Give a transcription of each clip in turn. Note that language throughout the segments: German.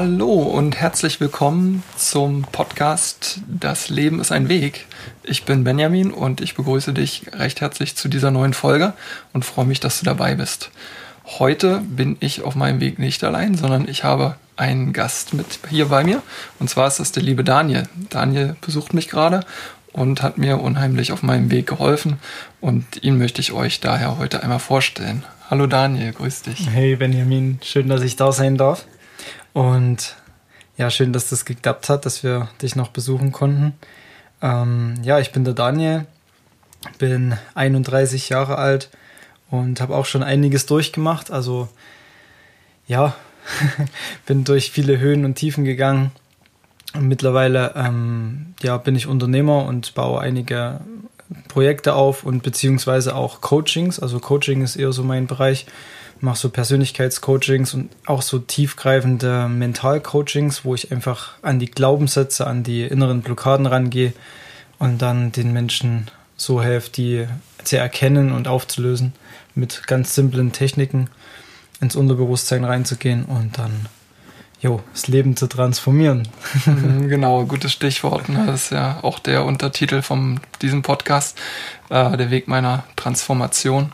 Hallo und herzlich willkommen zum Podcast Das Leben ist ein Weg. Ich bin Benjamin und ich begrüße dich recht herzlich zu dieser neuen Folge und freue mich, dass du dabei bist. Heute bin ich auf meinem Weg nicht allein, sondern ich habe einen Gast mit hier bei mir und zwar ist das der liebe Daniel. Daniel besucht mich gerade und hat mir unheimlich auf meinem Weg geholfen und ihn möchte ich euch daher heute einmal vorstellen. Hallo Daniel, grüß dich. Hey Benjamin, schön, dass ich da sein darf. Und ja, schön, dass das geklappt hat, dass wir dich noch besuchen konnten. Ähm, ja, ich bin der Daniel, bin 31 Jahre alt und habe auch schon einiges durchgemacht. Also ja, bin durch viele Höhen und Tiefen gegangen. Und mittlerweile ähm, ja, bin ich Unternehmer und baue einige Projekte auf und beziehungsweise auch Coachings. Also Coaching ist eher so mein Bereich mache so Persönlichkeitscoachings und auch so tiefgreifende Mentalcoachings, wo ich einfach an die Glaubenssätze, an die inneren Blockaden rangehe und dann den Menschen so helfe, die zu erkennen und aufzulösen, mit ganz simplen Techniken ins Unterbewusstsein reinzugehen und dann jo, das Leben zu transformieren. Mhm, genau, gutes Stichwort. Ne? Das ist ja auch der Untertitel von diesem Podcast, äh, der Weg meiner Transformation.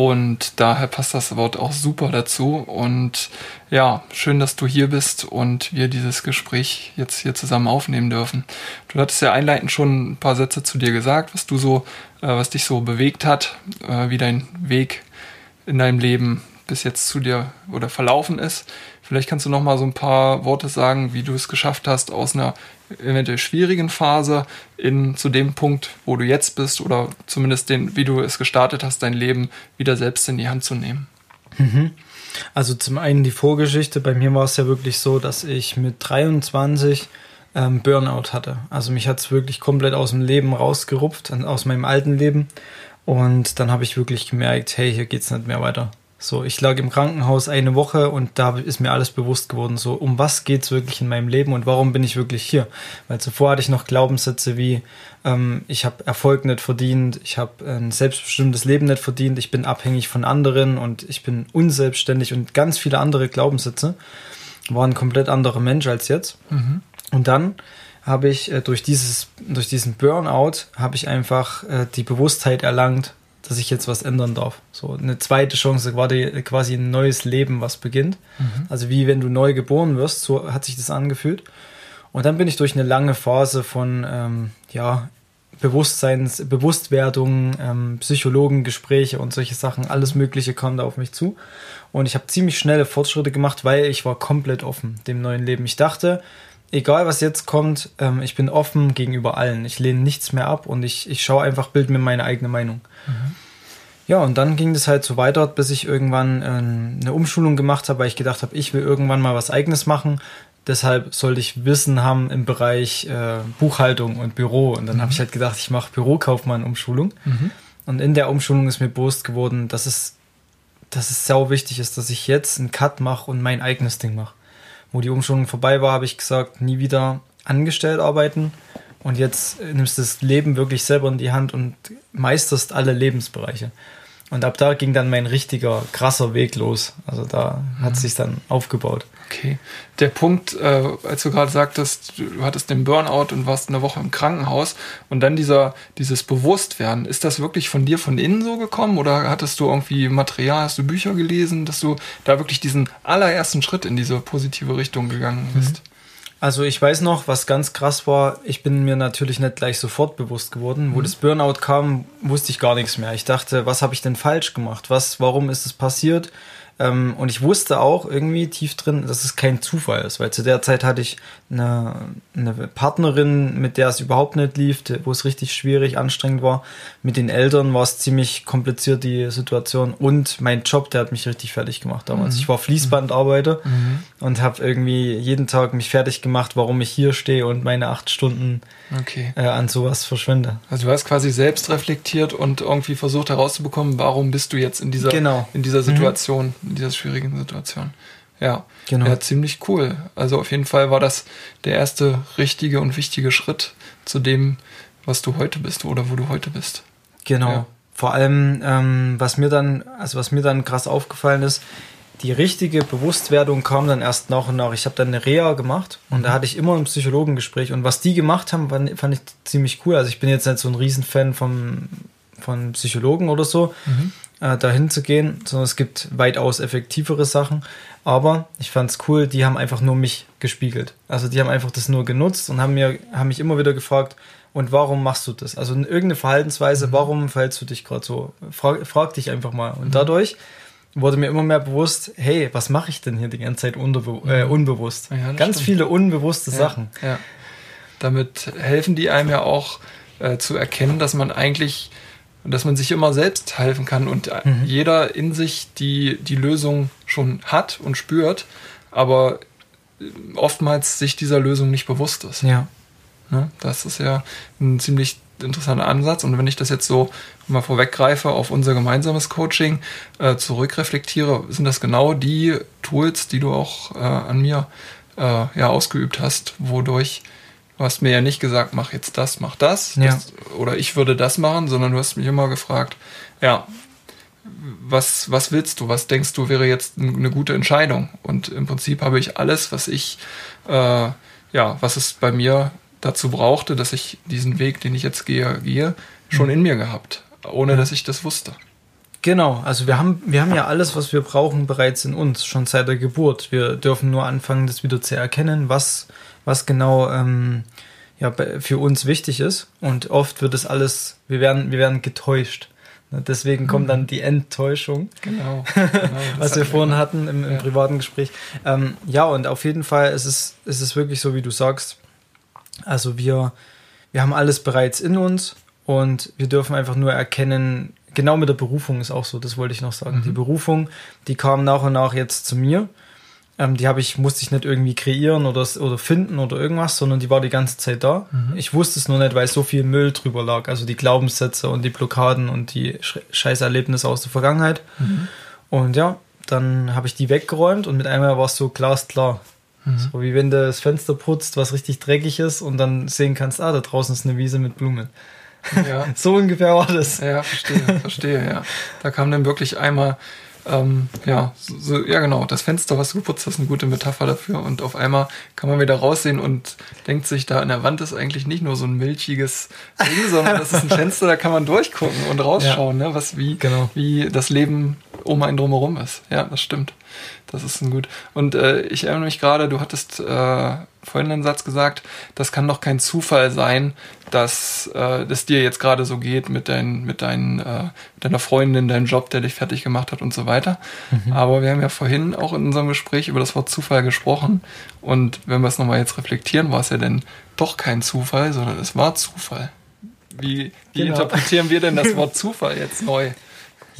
Und daher passt das Wort auch super dazu. Und ja, schön, dass du hier bist und wir dieses Gespräch jetzt hier zusammen aufnehmen dürfen. Du hattest ja einleitend schon ein paar Sätze zu dir gesagt, was du so, äh, was dich so bewegt hat, äh, wie dein Weg in deinem Leben bis jetzt zu dir oder verlaufen ist. Vielleicht kannst du noch mal so ein paar Worte sagen, wie du es geschafft hast, aus einer eventuell schwierigen Phase in zu dem Punkt, wo du jetzt bist oder zumindest den, wie du es gestartet hast, dein Leben wieder selbst in die Hand zu nehmen. Mhm. Also zum einen die Vorgeschichte. Bei mir war es ja wirklich so, dass ich mit 23 ähm, Burnout hatte. Also mich hat es wirklich komplett aus dem Leben rausgerupft, aus meinem alten Leben. Und dann habe ich wirklich gemerkt, hey, hier geht es nicht mehr weiter. So, ich lag im Krankenhaus eine Woche und da ist mir alles bewusst geworden, so um was geht's wirklich in meinem Leben und warum bin ich wirklich hier? Weil zuvor hatte ich noch Glaubenssätze wie ähm, ich habe Erfolg nicht verdient, ich habe ein selbstbestimmtes Leben nicht verdient, ich bin abhängig von anderen und ich bin unselbstständig und ganz viele andere Glaubenssätze. War ein komplett anderer Mensch als jetzt. Mhm. Und dann habe ich äh, durch dieses durch diesen Burnout habe ich einfach äh, die Bewusstheit erlangt, dass ich jetzt was ändern darf. So eine zweite Chance, quasi ein neues Leben, was beginnt. Mhm. Also wie wenn du neu geboren wirst, so hat sich das angefühlt. Und dann bin ich durch eine lange Phase von ähm, ja, Bewusstseins, Bewusstwerdung, ähm, Psychologengespräche und solche Sachen, alles Mögliche kam da auf mich zu. Und ich habe ziemlich schnelle Fortschritte gemacht, weil ich war komplett offen dem neuen Leben. Ich dachte, egal was jetzt kommt, ähm, ich bin offen gegenüber allen. Ich lehne nichts mehr ab und ich, ich schaue einfach, bild mir meine eigene Meinung. Mhm. Ja, und dann ging das halt so weiter, bis ich irgendwann äh, eine Umschulung gemacht habe, weil ich gedacht habe, ich will irgendwann mal was eigenes machen. Deshalb sollte ich Wissen haben im Bereich äh, Buchhaltung und Büro. Und dann mhm. habe ich halt gedacht, ich mache Bürokaufmann-Umschulung. Mhm. Und in der Umschulung ist mir bewusst geworden, dass es, dass es sau wichtig ist, dass ich jetzt einen Cut mache und mein eigenes Ding mache wo die Umschulung vorbei war, habe ich gesagt, nie wieder angestellt arbeiten. Und jetzt nimmst du das Leben wirklich selber in die Hand und meisterst alle Lebensbereiche. Und ab da ging dann mein richtiger, krasser Weg los. Also da hat es sich dann aufgebaut. Okay. Der Punkt, äh, als du gerade sagtest, du hattest den Burnout und warst eine Woche im Krankenhaus und dann dieser, dieses Bewusstwerden, ist das wirklich von dir von innen so gekommen oder hattest du irgendwie Material, hast du Bücher gelesen, dass du da wirklich diesen allerersten Schritt in diese positive Richtung gegangen bist? Mhm. Also ich weiß noch, was ganz krass war, ich bin mir natürlich nicht gleich sofort bewusst geworden. Wo mhm. das Burnout kam, wusste ich gar nichts mehr. Ich dachte, was habe ich denn falsch gemacht? Was, warum ist es passiert? Ähm, und ich wusste auch irgendwie tief drin, dass es kein Zufall ist, weil zu der Zeit hatte ich eine, eine Partnerin, mit der es überhaupt nicht lief, wo es richtig schwierig, anstrengend war. Mit den Eltern war es ziemlich kompliziert, die Situation. Und mein Job, der hat mich richtig fertig gemacht damals. Mhm. Ich war Fließbandarbeiter mhm. und habe irgendwie jeden Tag mich fertig gemacht, warum ich hier stehe und meine acht Stunden okay. äh, an sowas verschwende. Also du hast quasi selbst reflektiert und irgendwie versucht herauszubekommen, warum bist du jetzt in dieser, genau. in dieser Situation. Mhm in dieser schwierigen Situation. Ja, genau. Ja, ziemlich cool. Also auf jeden Fall war das der erste richtige und wichtige Schritt zu dem, was du heute bist oder wo du heute bist. Genau. Ja. Vor allem, ähm, was mir dann, also was mir dann krass aufgefallen ist, die richtige Bewusstwerdung kam dann erst nach und nach. Ich habe dann eine Reha gemacht und da hatte ich immer ein Psychologengespräch. Und was die gemacht haben, fand, fand ich ziemlich cool. Also ich bin jetzt nicht so ein Riesenfan vom, von Psychologen oder so, mhm. Äh, dahin zu gehen, sondern es gibt weitaus effektivere Sachen. Aber ich fand es cool, die haben einfach nur mich gespiegelt. Also die haben einfach das nur genutzt und haben, mir, haben mich immer wieder gefragt, und warum machst du das? Also irgendeine Verhaltensweise, mhm. warum verhältst du dich gerade so? Frag, frag dich einfach mal. Und mhm. dadurch wurde mir immer mehr bewusst, hey, was mache ich denn hier die ganze Zeit unbe äh, unbewusst? Ja, Ganz stimmt. viele unbewusste ja, Sachen. Ja. Damit helfen die einem ja auch äh, zu erkennen, dass man eigentlich, dass man sich immer selbst helfen kann und mhm. jeder in sich die, die Lösung schon hat und spürt, aber oftmals sich dieser Lösung nicht bewusst ist. Ja. Ne? Das ist ja ein ziemlich interessanter Ansatz. Und wenn ich das jetzt so mal vorweggreife auf unser gemeinsames Coaching, äh, zurückreflektiere, sind das genau die Tools, die du auch äh, an mir äh, ja ausgeübt hast, wodurch du hast mir ja nicht gesagt, mach jetzt das, mach das, ja. das oder ich würde das machen, sondern du hast mich immer gefragt, ja, was, was willst du, was denkst du wäre jetzt eine gute Entscheidung? Und im Prinzip habe ich alles, was ich, äh, ja, was es bei mir dazu brauchte, dass ich diesen Weg, den ich jetzt gehe, gehe, schon mhm. in mir gehabt, ohne dass ich das wusste. Genau, also wir haben, wir haben ja alles, was wir brauchen, bereits in uns, schon seit der Geburt. Wir dürfen nur anfangen, das wieder zu erkennen, was, was genau ähm, ja, für uns wichtig ist. Und oft wird es alles, wir werden, wir werden getäuscht. Ne, deswegen kommt dann die Enttäuschung. Genau. genau was wir vorhin hatten im, im ja. privaten Gespräch. Ähm, ja, und auf jeden Fall ist es, ist es wirklich so, wie du sagst. Also wir, wir haben alles bereits in uns und wir dürfen einfach nur erkennen, genau mit der Berufung ist auch so, das wollte ich noch sagen. Mhm. Die Berufung, die kam nach und nach jetzt zu mir. Ähm, die habe ich, musste ich nicht irgendwie kreieren oder, oder finden oder irgendwas, sondern die war die ganze Zeit da. Mhm. Ich wusste es nur nicht, weil so viel Müll drüber lag. Also die Glaubenssätze und die Blockaden und die Scheißerlebnisse aus der Vergangenheit. Mhm. Und ja, dann habe ich die weggeräumt und mit einmal war es so glasklar. Mhm. So wie wenn du das Fenster putzt, was richtig dreckig ist und dann sehen kannst, ah, da draußen ist eine Wiese mit Blumen. Ja. so ungefähr war das. Ja, verstehe, verstehe, ja. Da kam dann wirklich einmal, ähm, ja, so, ja genau, das Fenster, was du geputzt hast, eine gute Metapher dafür. Und auf einmal kann man wieder raussehen und denkt sich, da an der Wand ist eigentlich nicht nur so ein milchiges Ding, sondern das ist ein Fenster, da kann man durchgucken und rausschauen, ja. ne, was wie, genau. wie das Leben um einen drumherum ist. Ja, das stimmt. Das ist ein gut. Und äh, ich erinnere mich gerade, du hattest äh, vorhin einen Satz gesagt, das kann doch kein Zufall sein, dass äh, das dir jetzt gerade so geht mit, dein, mit dein, äh, deiner Freundin, deinem Job, der dich fertig gemacht hat und so weiter. Mhm. Aber wir haben ja vorhin auch in unserem Gespräch über das Wort Zufall gesprochen. Und wenn wir es nochmal jetzt reflektieren, war es ja denn doch kein Zufall, sondern es war Zufall. Wie, wie genau. interpretieren wir denn das Wort Zufall jetzt neu?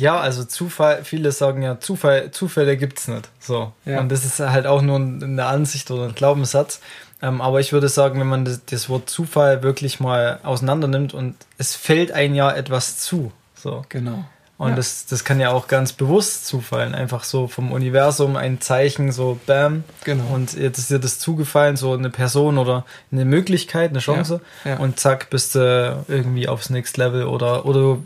Ja, also Zufall, viele sagen ja, Zufall, Zufälle gibt's nicht. So. Ja. Und das ist halt auch nur eine Ansicht oder ein Glaubenssatz. Ähm, aber ich würde sagen, wenn man das, das, Wort Zufall wirklich mal auseinander nimmt und es fällt ein ja etwas zu. So. Genau. Und ja. das, das kann ja auch ganz bewusst zufallen. Einfach so vom Universum ein Zeichen, so bam. Genau. Und jetzt ist dir das zugefallen, so eine Person oder eine Möglichkeit, eine Chance. Ja. Und zack, bist du irgendwie aufs Next Level oder, oder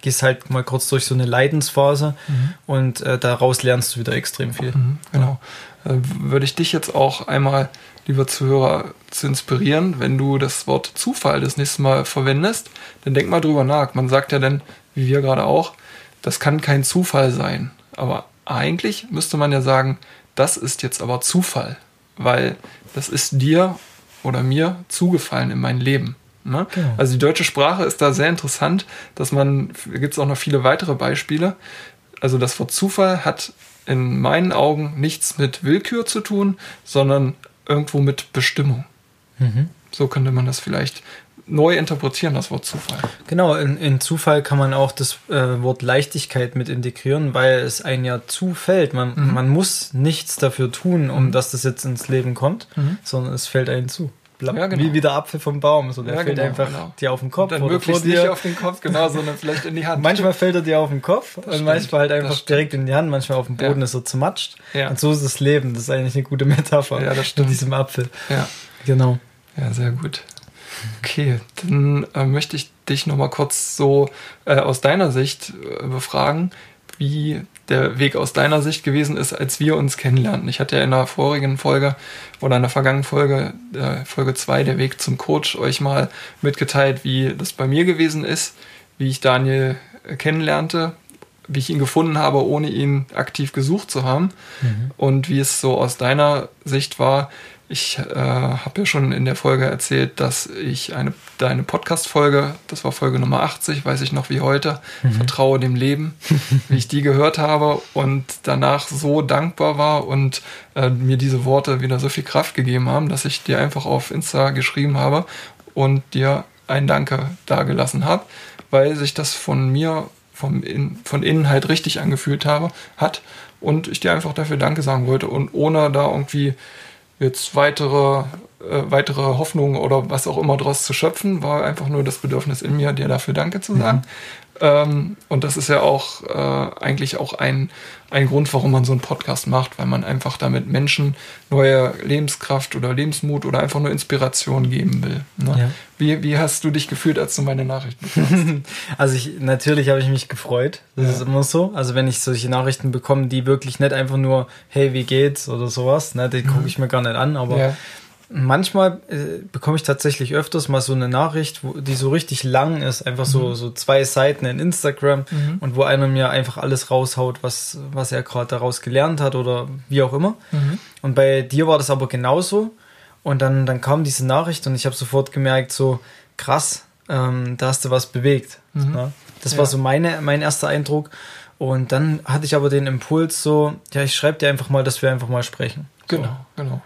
gehst halt mal kurz durch so eine Leidensphase mhm. und äh, daraus lernst du wieder extrem viel. Mhm, genau. Äh, würde ich dich jetzt auch einmal, lieber Zuhörer, zu inspirieren, wenn du das Wort Zufall das nächste Mal verwendest, dann denk mal drüber nach. Man sagt ja dann, wie wir gerade auch, das kann kein Zufall sein. Aber eigentlich müsste man ja sagen, das ist jetzt aber Zufall, weil das ist dir oder mir zugefallen in mein Leben. Ne? Genau. Also die deutsche Sprache ist da sehr interessant, dass man, gibt es auch noch viele weitere Beispiele. Also das Wort Zufall hat in meinen Augen nichts mit Willkür zu tun, sondern irgendwo mit Bestimmung. Mhm. So könnte man das vielleicht neu interpretieren, das Wort Zufall. Genau, in, in Zufall kann man auch das äh, Wort Leichtigkeit mit integrieren, weil es ein ja zufällt. Man, mhm. man muss nichts dafür tun, um mhm. dass das jetzt ins Leben kommt, mhm. sondern es fällt einem zu ja, genau. wie, wie der Apfel vom Baum. So, der ja, fällt genau, einfach genau. dir auf den Kopf. Und dann möglichst nicht auf den Kopf, genau, sondern vielleicht in die Hand. Manchmal fällt er dir auf den Kopf das und stimmt, manchmal halt einfach direkt in die Hand, manchmal auf dem Boden ja. ist er zermatscht. Ja. Und so ist das Leben. Das ist eigentlich eine gute Metapher ja, das stimmt. in diesem Apfel. Ja. Genau. Ja, sehr gut. Okay, dann äh, möchte ich dich nochmal kurz so äh, aus deiner Sicht äh, befragen, wie der Weg aus deiner Sicht gewesen ist, als wir uns kennenlernten. Ich hatte ja in der vorigen Folge oder in der vergangenen Folge, äh, Folge 2, der Weg zum Coach, euch mal mitgeteilt, wie das bei mir gewesen ist, wie ich Daniel kennenlernte, wie ich ihn gefunden habe, ohne ihn aktiv gesucht zu haben mhm. und wie es so aus deiner Sicht war, ich äh, habe ja schon in der Folge erzählt, dass ich eine deine Podcast-Folge, das war Folge Nummer 80, weiß ich noch wie heute, mhm. Vertraue dem Leben, wie ich die gehört habe und danach so dankbar war und äh, mir diese Worte wieder so viel Kraft gegeben haben, dass ich dir einfach auf Insta geschrieben habe und dir ein Danke dagelassen habe, weil sich das von mir vom in, von innen halt richtig angefühlt habe, hat und ich dir einfach dafür Danke sagen wollte und ohne da irgendwie jetzt weitere, äh, weitere Hoffnungen oder was auch immer daraus zu schöpfen, war einfach nur das Bedürfnis in mir, dir dafür Danke zu sagen. Mhm. Ähm, und das ist ja auch äh, eigentlich auch ein, ein Grund, warum man so einen Podcast macht, weil man einfach damit Menschen neue Lebenskraft oder Lebensmut oder einfach nur Inspiration geben will. Ne? Ja. Wie, wie hast du dich gefühlt, als du meine Nachrichten bekommst? also ich, natürlich habe ich mich gefreut. Das ja. ist immer so. Also wenn ich solche Nachrichten bekomme, die wirklich nicht einfach nur, hey, wie geht's oder sowas, ne, die mhm. gucke ich mir gar nicht an, aber ja manchmal äh, bekomme ich tatsächlich öfters mal so eine Nachricht, wo, die so richtig lang ist, einfach so, mhm. so zwei Seiten in Instagram mhm. und wo einer mir einfach alles raushaut, was, was er gerade daraus gelernt hat oder wie auch immer. Mhm. Und bei dir war das aber genauso. Und dann, dann kam diese Nachricht und ich habe sofort gemerkt, so krass, ähm, da hast du was bewegt. Mhm. Ne? Das ja. war so meine, mein erster Eindruck. Und dann hatte ich aber den Impuls so, ja, ich schreibe dir einfach mal, dass wir einfach mal sprechen. Genau, so. genau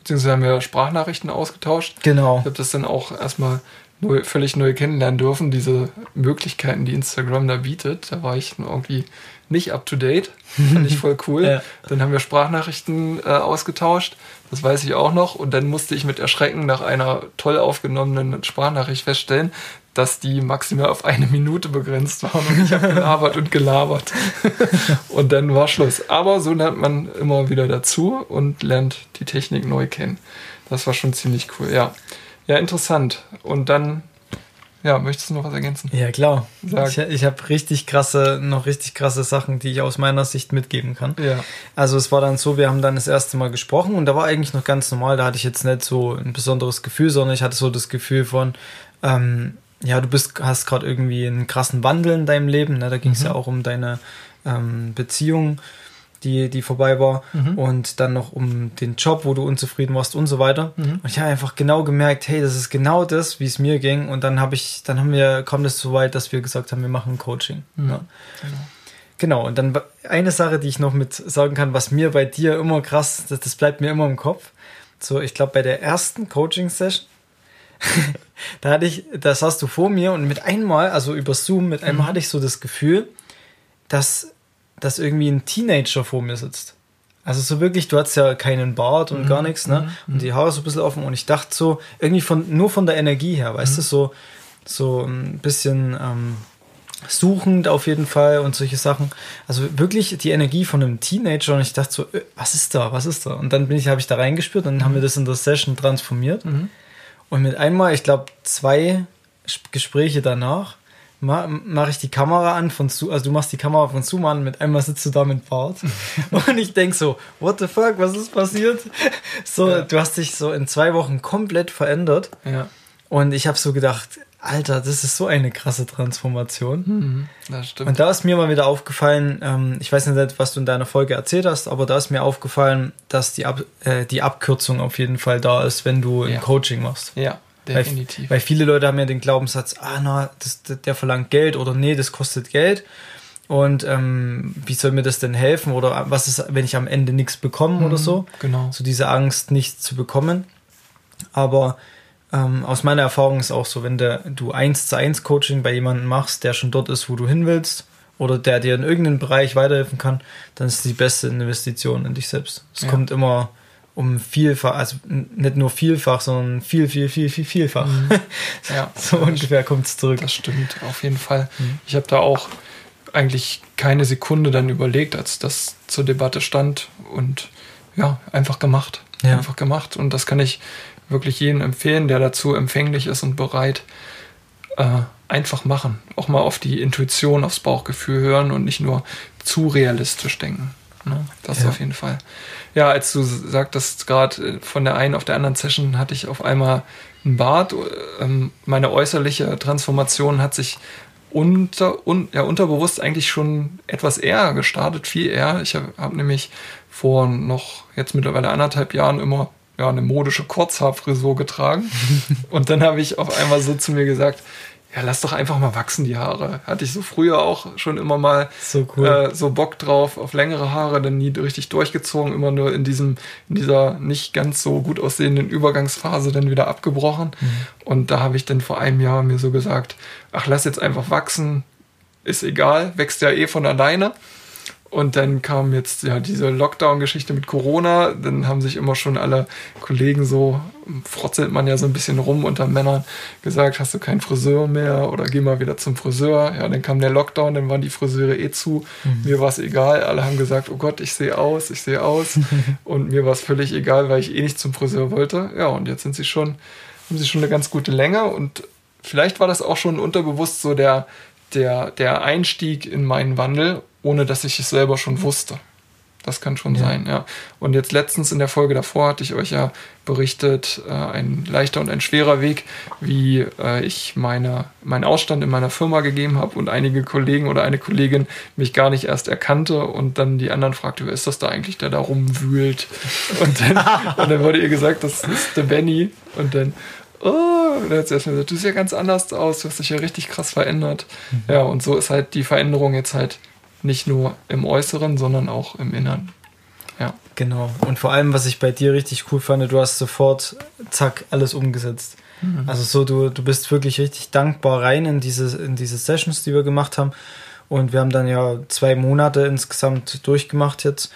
beziehungsweise haben wir Sprachnachrichten ausgetauscht. Genau. Ich habe das dann auch erstmal neu, völlig neu kennenlernen dürfen, diese Möglichkeiten, die Instagram da bietet. Da war ich irgendwie nicht up to date. Fand ich voll cool. ja. Dann haben wir Sprachnachrichten äh, ausgetauscht. Das weiß ich auch noch. Und dann musste ich mit Erschrecken nach einer toll aufgenommenen Sprachnachricht feststellen, dass die maximal auf eine Minute begrenzt waren und ich habe gelabert und gelabert. und dann war Schluss. Aber so lernt man immer wieder dazu und lernt die Technik neu kennen. Das war schon ziemlich cool, ja. Ja, interessant. Und dann, ja, möchtest du noch was ergänzen? Ja, klar. Sag. Ich, ich habe richtig krasse, noch richtig krasse Sachen, die ich aus meiner Sicht mitgeben kann. Ja. Also es war dann so, wir haben dann das erste Mal gesprochen und da war eigentlich noch ganz normal, da hatte ich jetzt nicht so ein besonderes Gefühl, sondern ich hatte so das Gefühl von, ähm, ja, du bist, hast gerade irgendwie einen krassen Wandel in deinem Leben. Ne? Da ging es mhm. ja auch um deine ähm, Beziehung, die, die vorbei war. Mhm. Und dann noch um den Job, wo du unzufrieden warst und so weiter. Mhm. Und ich habe einfach genau gemerkt, hey, das ist genau das, wie es mir ging. Und dann habe ich, dann haben wir, kam das so weit, dass wir gesagt haben, wir machen Coaching. Mhm. Ne? Genau. Genau, und dann eine Sache, die ich noch mit sagen kann, was mir bei dir immer krass, das, das bleibt mir immer im Kopf. So, ich glaube, bei der ersten Coaching-Session, da hatte ich, das hast du vor mir und mit einmal, also über Zoom, mit einmal mhm. hatte ich so das Gefühl, dass, dass irgendwie ein Teenager vor mir sitzt. Also so wirklich, du hast ja keinen Bart und mhm. gar nichts, ne? Mhm. Und die Haare so ein bisschen offen und ich dachte so, irgendwie von, nur von der Energie her, weißt du, mhm. so, so ein bisschen ähm, suchend auf jeden Fall und solche Sachen. Also wirklich die Energie von einem Teenager und ich dachte so, äh, was ist da, was ist da? Und dann bin ich, habe ich da reingespürt und dann haben wir das in der Session transformiert. Und mit einmal, ich glaube, zwei Gespräche danach, mache ich die Kamera an von Zoom, also du machst die Kamera von Zoom an, mit einmal sitzt du da mit Bart. und ich denk so, what the fuck, was ist passiert? So, ja. du hast dich so in zwei Wochen komplett verändert. Ja. Und ich habe so gedacht, Alter, das ist so eine krasse Transformation. Mhm, das stimmt. Und da ist mir mal wieder aufgefallen, ähm, ich weiß nicht, was du in deiner Folge erzählt hast, aber da ist mir aufgefallen, dass die, Ab äh, die Abkürzung auf jeden Fall da ist, wenn du ja. ein Coaching machst. Ja, definitiv. Weil, weil, viele Leute haben ja den Glaubenssatz, ah, na, das, der verlangt Geld oder nee, das kostet Geld. Und ähm, wie soll mir das denn helfen? Oder was ist, wenn ich am Ende nichts bekomme mhm, oder so? Genau. So diese Angst, nichts zu bekommen. Aber ähm, aus meiner Erfahrung ist auch so, wenn der, du eins zu eins Coaching bei jemandem machst, der schon dort ist, wo du hin willst, oder der dir in irgendeinem Bereich weiterhelfen kann, dann ist die beste Investition in dich selbst. Es ja. kommt immer um vielfach, also nicht nur vielfach, sondern viel, viel, viel, viel, vielfach. Mhm. Ja, so ungefähr kommt es zurück. Das stimmt, auf jeden Fall. Mhm. Ich habe da auch eigentlich keine Sekunde dann überlegt, als das zur Debatte stand und ja, einfach gemacht. Ja. Einfach gemacht. Und das kann ich wirklich jeden empfehlen, der dazu empfänglich ist und bereit, äh, einfach machen. Auch mal auf die Intuition, aufs Bauchgefühl hören und nicht nur zu realistisch denken. Ne? Das ja. auf jeden Fall. Ja, als du sagtest, gerade äh, von der einen auf der anderen Session hatte ich auf einmal einen Bart. Ähm, meine äußerliche Transformation hat sich unter, un, ja, unterbewusst eigentlich schon etwas eher gestartet, viel eher. Ich habe hab nämlich vor noch jetzt mittlerweile anderthalb Jahren immer ja, eine modische Kurzhaarfrisur getragen. Und dann habe ich auf einmal so zu mir gesagt, ja, lass doch einfach mal wachsen, die Haare. Hatte ich so früher auch schon immer mal so, cool. äh, so Bock drauf auf längere Haare, dann nie richtig durchgezogen, immer nur in diesem, in dieser nicht ganz so gut aussehenden Übergangsphase dann wieder abgebrochen. Mhm. Und da habe ich dann vor einem Jahr mir so gesagt, ach, lass jetzt einfach wachsen, ist egal, wächst ja eh von alleine. Und dann kam jetzt ja diese Lockdown-Geschichte mit Corona. Dann haben sich immer schon alle Kollegen so, frotzelt man ja so ein bisschen rum unter Männern, gesagt, hast du keinen Friseur mehr oder geh mal wieder zum Friseur. Ja, dann kam der Lockdown, dann waren die Friseure eh zu. Mhm. Mir war es egal. Alle haben gesagt, oh Gott, ich sehe aus, ich sehe aus. und mir war es völlig egal, weil ich eh nicht zum Friseur wollte. Ja, und jetzt sind sie schon, haben sie schon eine ganz gute Länge und vielleicht war das auch schon unterbewusst so der, der, der Einstieg in meinen Wandel ohne dass ich es selber schon wusste. Das kann schon ja. sein, ja. Und jetzt letztens in der Folge davor hatte ich euch ja berichtet, äh, ein leichter und ein schwerer Weg, wie äh, ich meine, meinen Ausstand in meiner Firma gegeben habe und einige Kollegen oder eine Kollegin mich gar nicht erst erkannte und dann die anderen fragte, wer ist das da eigentlich, der da rumwühlt? Und dann, und dann wurde ihr gesagt, das ist der Benny. Und dann, oh, und dann hat sie erstmal gesagt, du siehst ja ganz anders aus, du hast dich ja richtig krass verändert. Mhm. Ja, und so ist halt die Veränderung jetzt halt nicht nur im Äußeren, sondern auch im Inneren. Ja. Genau. Und vor allem, was ich bei dir richtig cool fand, du hast sofort, zack, alles umgesetzt. Mhm. Also so, du, du bist wirklich richtig dankbar rein in diese, in diese Sessions, die wir gemacht haben. Und wir haben dann ja zwei Monate insgesamt durchgemacht jetzt.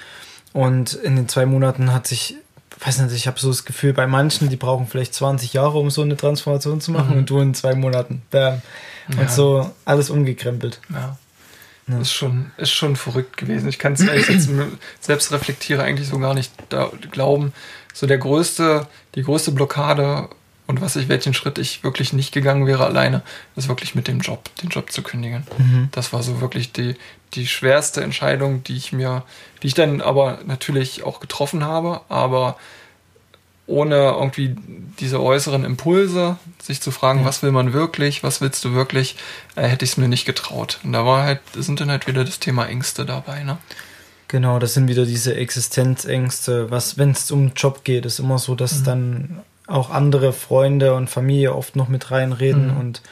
Und in den zwei Monaten hat sich, weiß nicht, ich habe so das Gefühl, bei manchen, die brauchen vielleicht 20 Jahre, um so eine Transformation zu machen. Mhm. Und du in zwei Monaten. Bam. Und ja. so alles umgekrempelt. Ja. Ja. Ist, schon, ist schon verrückt gewesen. Ich kann es, jetzt selbst reflektiere, eigentlich so gar nicht glauben. So der größte, die größte Blockade und was ich, welchen Schritt ich wirklich nicht gegangen wäre alleine, ist wirklich mit dem Job, den Job zu kündigen. Mhm. Das war so wirklich die, die schwerste Entscheidung, die ich mir, die ich dann aber natürlich auch getroffen habe, aber ohne irgendwie diese äußeren Impulse, sich zu fragen, ja. was will man wirklich, was willst du wirklich, äh, hätte ich es mir nicht getraut. Und da war halt, sind dann halt wieder das Thema Ängste dabei, ne? Genau, das sind wieder diese Existenzängste. Was, wenn es um Job geht, ist immer so, dass mhm. dann auch andere Freunde und Familie oft noch mit reinreden mhm. und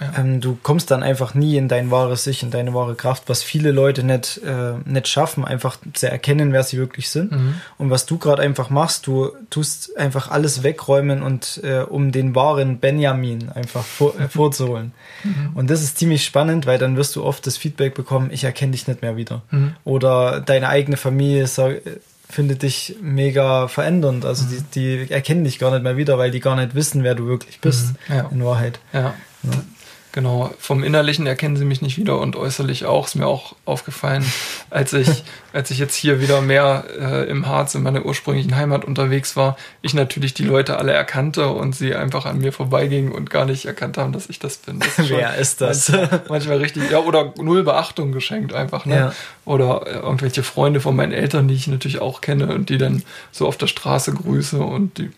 ja. Ähm, du kommst dann einfach nie in dein wahres Ich, in deine wahre Kraft, was viele Leute nicht, äh, nicht schaffen, einfach zu erkennen, wer sie wirklich sind. Mhm. Und was du gerade einfach machst, du tust einfach alles wegräumen und äh, um den wahren Benjamin einfach vor, äh, vorzuholen. Mhm. Und das ist ziemlich spannend, weil dann wirst du oft das Feedback bekommen, ich erkenne dich nicht mehr wieder. Mhm. Oder deine eigene Familie sagt, findet dich mega verändernd. Also mhm. die, die erkennen dich gar nicht mehr wieder, weil die gar nicht wissen, wer du wirklich bist, mhm. ja. in Wahrheit. Ja. ja. Genau, vom Innerlichen erkennen sie mich nicht wieder und äußerlich auch. Ist mir auch aufgefallen, als ich, als ich jetzt hier wieder mehr äh, im Harz in meiner ursprünglichen Heimat unterwegs war, ich natürlich die Leute alle erkannte und sie einfach an mir vorbeigingen und gar nicht erkannt haben, dass ich das bin. Das ist Wer ist das? Manchmal, manchmal, richtig, ja, oder null Beachtung geschenkt einfach, ne? Ja. Oder äh, irgendwelche Freunde von meinen Eltern, die ich natürlich auch kenne und die dann so auf der Straße grüße und die,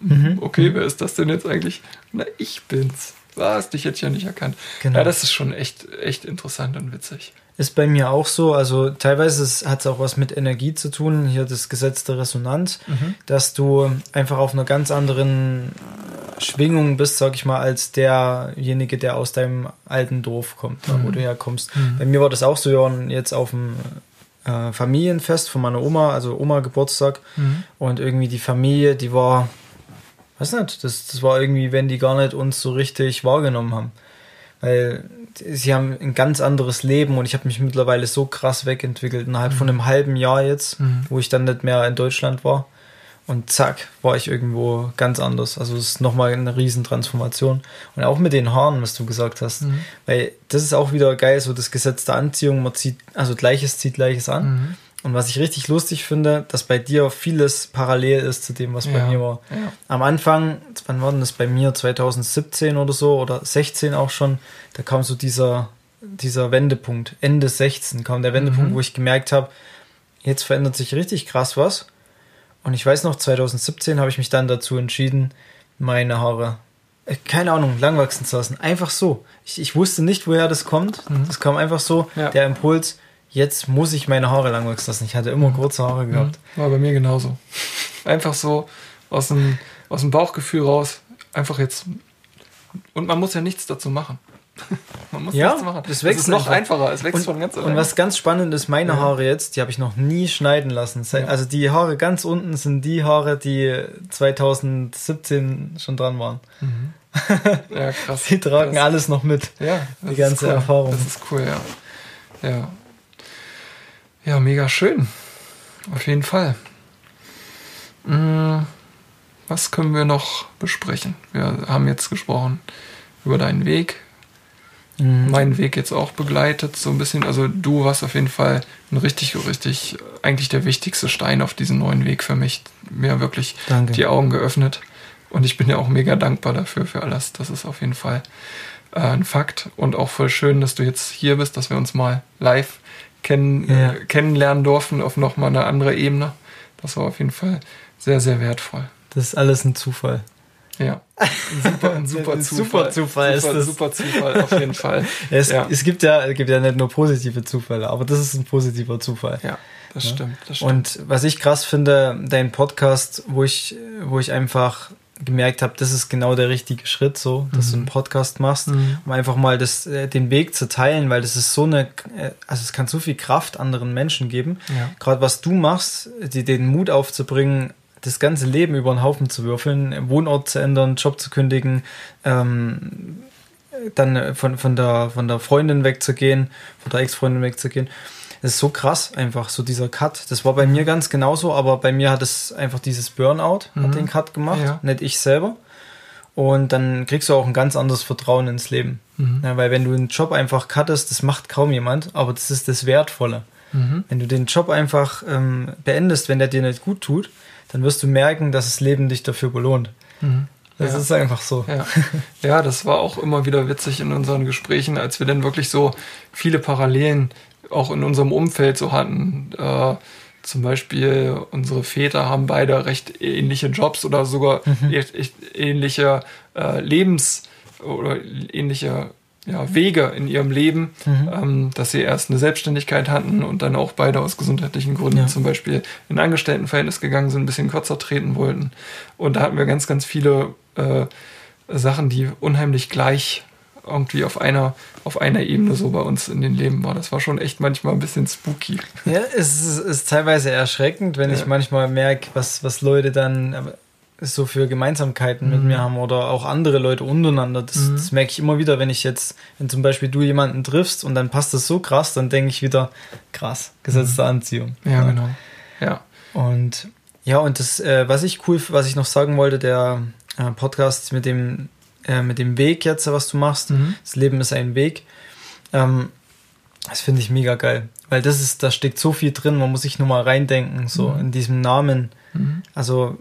mhm. okay, wer ist das denn jetzt eigentlich? Na, ich bin's was, dich hätte ich ja nicht erkannt. Genau. Ja, das ist schon echt, echt interessant und witzig. Ist bei mir auch so, also teilweise hat es auch was mit Energie zu tun, hier das Gesetz der Resonanz, mhm. dass du einfach auf einer ganz anderen Schwingung bist, sag ich mal, als derjenige, der aus deinem alten Dorf kommt, mhm. wo du herkommst. Mhm. Bei mir war das auch so, ja, jetzt auf dem äh, Familienfest von meiner Oma, also Oma Geburtstag mhm. und irgendwie die Familie, die war weiß nicht, das, das war irgendwie, wenn die gar nicht uns so richtig wahrgenommen haben. Weil sie haben ein ganz anderes Leben und ich habe mich mittlerweile so krass wegentwickelt innerhalb mhm. von einem halben Jahr jetzt, mhm. wo ich dann nicht mehr in Deutschland war. Und zack, war ich irgendwo ganz anders. Also es ist nochmal eine Riesentransformation. Und auch mit den Haaren, was du gesagt hast. Mhm. Weil das ist auch wieder geil, so das Gesetz der Anziehung, man zieht, also Gleiches zieht Gleiches an. Mhm. Und was ich richtig lustig finde, dass bei dir vieles parallel ist zu dem, was bei ja, mir war. Ja. Am Anfang, wann war denn das bei mir? 2017 oder so oder 16 auch schon, da kam so dieser dieser Wendepunkt. Ende 16 kam der Wendepunkt, Mhm. wo ich gemerkt habe, jetzt verändert sich richtig krass was. Und ich weiß noch, 2017 habe ich mich dann dazu entschieden, meine Haare, äh, keine Ahnung, lang wachsen zu lassen. Einfach so. Ich, ich wusste nicht, woher das kommt. Das kam einfach so, Mhm. Ja. der Impuls, jetzt muss ich meine Haare lang wachsen lassen. Ich hatte immer kurze Haare gehabt. War bei mir genauso. Einfach so aus dem, aus dem Bauchgefühl raus. Einfach jetzt. Und man muss ja nichts dazu machen. Man muss Ja, nichts machen. das Es wächst ist noch einfach. einfacher. Es wächst Und, von ganz und was ganz spannend ist, meine Ja. Haare jetzt, die habe ich noch nie schneiden lassen. Also die Haare ganz unten sind die Haare, die 2017 schon dran waren. Ja, krass. Die tragen das, alles noch mit. Ja, das die ganze cool. Erfahrung. Das ist cool, ja. Ja. Ja, mega schön. Auf jeden Fall. Mm, Was können wir noch besprechen? Wir haben jetzt gesprochen über deinen Weg, Mhm. meinen Weg jetzt auch begleitet, so ein bisschen. Also du warst auf jeden Fall ein richtig, richtig, eigentlich der wichtigste Stein auf diesem neuen Weg für mich. Mir wirklich Danke. die Augen geöffnet. Und ich bin ja auch mega dankbar dafür, für alles. Das ist auf jeden Fall äh, ein Fakt. Und auch voll schön, dass du jetzt hier bist, dass wir uns mal live kennen, Ja. äh, kennenlernen durften auf nochmal eine andere Ebene. Das war auf jeden Fall sehr, sehr wertvoll. Das ist alles ein Zufall. Ja. Ein super, ein super Ein Zufall. super Zufall ist super, das. Super Zufall, auf jeden Fall. Es, Ja. es, gibt ja, es gibt ja nicht nur positive Zufälle, aber das ist ein positiver Zufall. Ja, das Ja. stimmt. Das stimmt. Und was ich krass finde, dein Podcast, wo ich, wo ich einfach gemerkt habe, das ist genau der richtige Schritt, so, dass du einen Podcast machst, Mhm. um einfach mal das, äh, den Weg zu teilen, weil das ist so eine, äh, also es kann so viel Kraft anderen Menschen geben. Ja. Gerade was du machst, die, den Mut aufzubringen, das ganze Leben über den Haufen zu würfeln, Wohnort zu ändern, Job zu kündigen, ähm, dann von, von, der, von der Freundin wegzugehen, von der Ex-Freundin wegzugehen. Das ist so krass, einfach so dieser Cut. Das war bei mir ganz genauso, aber bei mir hat es einfach dieses Burnout, Mhm. hat den Cut gemacht, Ja. nicht ich selber. Und dann kriegst du auch ein ganz anderes Vertrauen ins Leben. Mhm. Ja, weil wenn du einen Job einfach cuttest, das macht kaum jemand, aber das ist das Wertvolle. Mhm. Wenn du den Job einfach ähm, beendest, wenn der dir nicht gut tut, dann wirst du merken, dass das Leben dich dafür belohnt. Mhm. Das Ja. ist einfach so. Ja. ja, das war auch immer wieder witzig in unseren Gesprächen, als wir dann wirklich so viele Parallelen auch in unserem Umfeld so hatten. Äh, zum Beispiel unsere Väter haben beide recht ähnliche Jobs oder sogar echt ähnliche äh, Lebens- oder ähnliche ja, Wege in ihrem Leben, ähm, dass sie erst eine Selbstständigkeit hatten und dann auch beide aus gesundheitlichen Gründen Ja. zum Beispiel in Angestelltenverhältnis gegangen sind, ein bisschen kürzer treten wollten. Und da hatten wir ganz, ganz viele äh, Sachen, die unheimlich gleich irgendwie auf einer, auf einer Ebene so bei uns in den Leben war. Das war schon echt manchmal ein bisschen spooky. Ja, es ist, ist teilweise erschreckend, wenn Ja. ich manchmal merke, was, was Leute dann so für Gemeinsamkeiten mit Mhm. mir haben oder auch andere Leute untereinander. Das, Mhm. das merke ich immer wieder, wenn ich jetzt, wenn zum Beispiel du jemanden triffst und dann passt das so krass, dann denke ich wieder, krass, gesetzte Anziehung. Mhm. Ja, genau. Ja. Und ja, und das, äh, was ich cool, was ich noch sagen wollte, der äh, Podcast mit dem, äh, mit dem Weg jetzt, was du machst, Mhm. das Leben ist ein Weg, ähm, das finde ich mega geil. Weil das ist, da steckt so viel drin, man muss sich nur mal reindenken, so Mhm. in diesem Namen. Mhm. Also,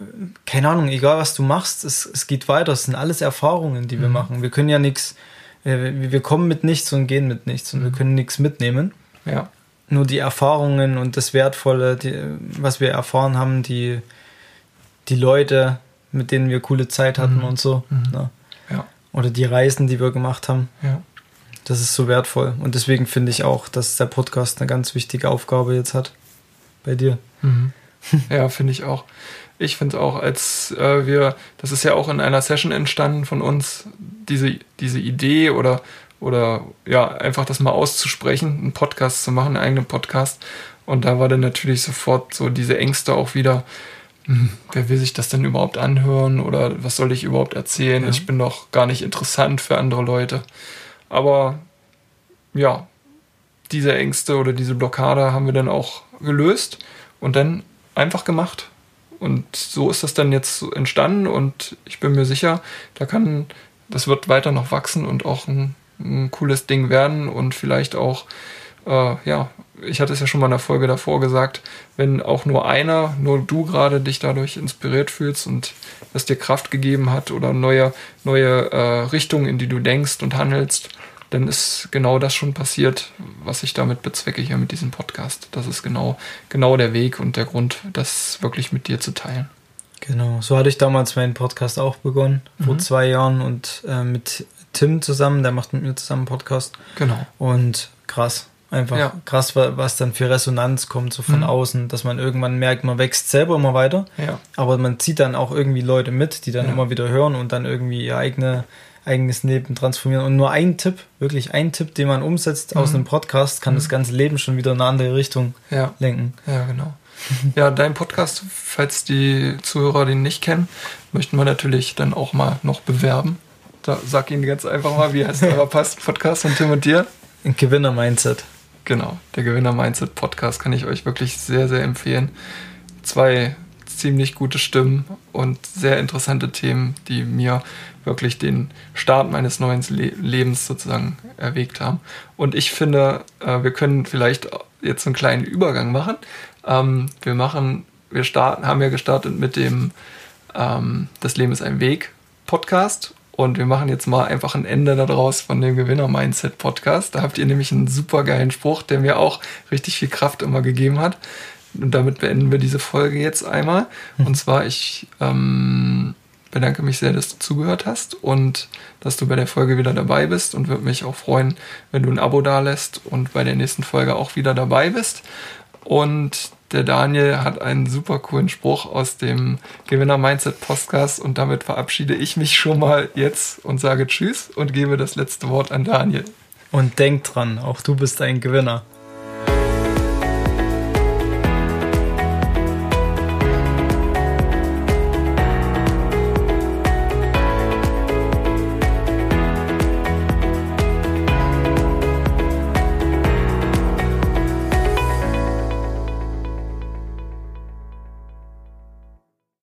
äh, keine Ahnung, egal was du machst, es, es geht weiter. Es sind alles Erfahrungen, die wir Mhm. machen. Wir können ja nichts, wir, wir kommen mit nichts und gehen mit nichts und wir Mhm. können nichts mitnehmen Ja. nur die Erfahrungen und das Wertvolle, die, was wir erfahren haben, die, die Leute, mit denen wir coole Zeit hatten Mhm. und so. Mhm. Ne? Ja. Oder die Reisen, die wir gemacht haben. Ja. Das ist so wertvoll. Und deswegen finde ich auch, dass der Podcast eine ganz wichtige Aufgabe jetzt hat. Bei dir. Mhm. Ja, finde ich auch. Ich finde es auch, als äh, wir, das ist ja auch in einer Session entstanden von uns, diese, diese Idee oder, oder ja, einfach das mal auszusprechen, einen Podcast zu machen, einen eigenen Podcast. Und da war dann natürlich sofort so diese Ängste auch wieder, wer will sich das denn überhaupt anhören oder was soll ich überhaupt erzählen? Ja. Ich bin doch gar nicht interessant für andere Leute. Aber ja, diese Ängste oder diese Blockade haben wir dann auch gelöst und dann einfach gemacht. Und so ist das dann jetzt entstanden und ich bin mir sicher, da kann, das wird weiter noch wachsen und auch ein, ein cooles Ding werden und vielleicht auch äh, ja, ich hatte es ja schon mal in der Folge davor gesagt, wenn auch nur einer, nur du gerade dich dadurch inspiriert fühlst und es dir Kraft gegeben hat oder neue, neue äh, Richtungen, in die du denkst und handelst, dann ist genau das schon passiert, was ich damit bezwecke hier mit diesem Podcast. Das ist genau, genau der Weg und der Grund, das wirklich mit dir zu teilen. Genau, so hatte ich damals meinen Podcast auch begonnen, mhm. vor zwei Jahren und äh, mit Tim zusammen, der macht mit mir zusammen einen Podcast. Genau. Und krass, einfach ja. krass, was dann für Resonanz kommt, so von mhm. außen, dass man irgendwann merkt, man wächst selber immer weiter, ja. aber man zieht dann auch irgendwie Leute mit, die dann ja. immer wieder hören und dann irgendwie ihr eigene eigenes Leben transformieren. Und nur ein Tipp, wirklich ein Tipp, den man umsetzt mhm. aus einem Podcast, kann mhm. das ganze Leben schon wieder in eine andere Richtung lenken. Ja, genau. Ja, dein Podcast, falls die Zuhörer den nicht kennen, möchten wir natürlich dann auch mal noch bewerben. Da, sag Ihnen ganz einfach mal, wie heißt euer Podcast von Tim und dir? Ein Gewinner-Mindset. Genau, der Gewinner-Mindset-Podcast kann ich euch wirklich sehr, sehr empfehlen. Zwei ziemlich gute Stimmen und sehr interessante Themen, die mir wirklich den Start meines neuen Le Lebens sozusagen erwägt haben. Und ich finde, äh, wir können vielleicht jetzt einen kleinen Übergang machen. Ähm, wir machen, wir starten, haben ja gestartet mit dem ähm, Das Leben ist ein Weg Podcast und wir machen jetzt mal einfach ein Ende daraus von dem Gewinner-Mindset Podcast. Da habt ihr nämlich einen super geilen Spruch, der mir auch richtig viel Kraft immer gegeben hat. Und damit beenden wir diese Folge jetzt einmal. Und zwar, ich ähm, bedanke mich sehr, dass du zugehört hast und dass du bei der Folge wieder dabei bist und würde mich auch freuen, wenn du ein Abo dalässt und bei der nächsten Folge auch wieder dabei bist. Und der Daniel hat einen super coolen Spruch aus dem Gewinner Mindset Podcast und damit verabschiede ich mich schon mal jetzt und sage Tschüss und gebe das letzte Wort an Daniel. Und denk dran, auch du bist ein Gewinner.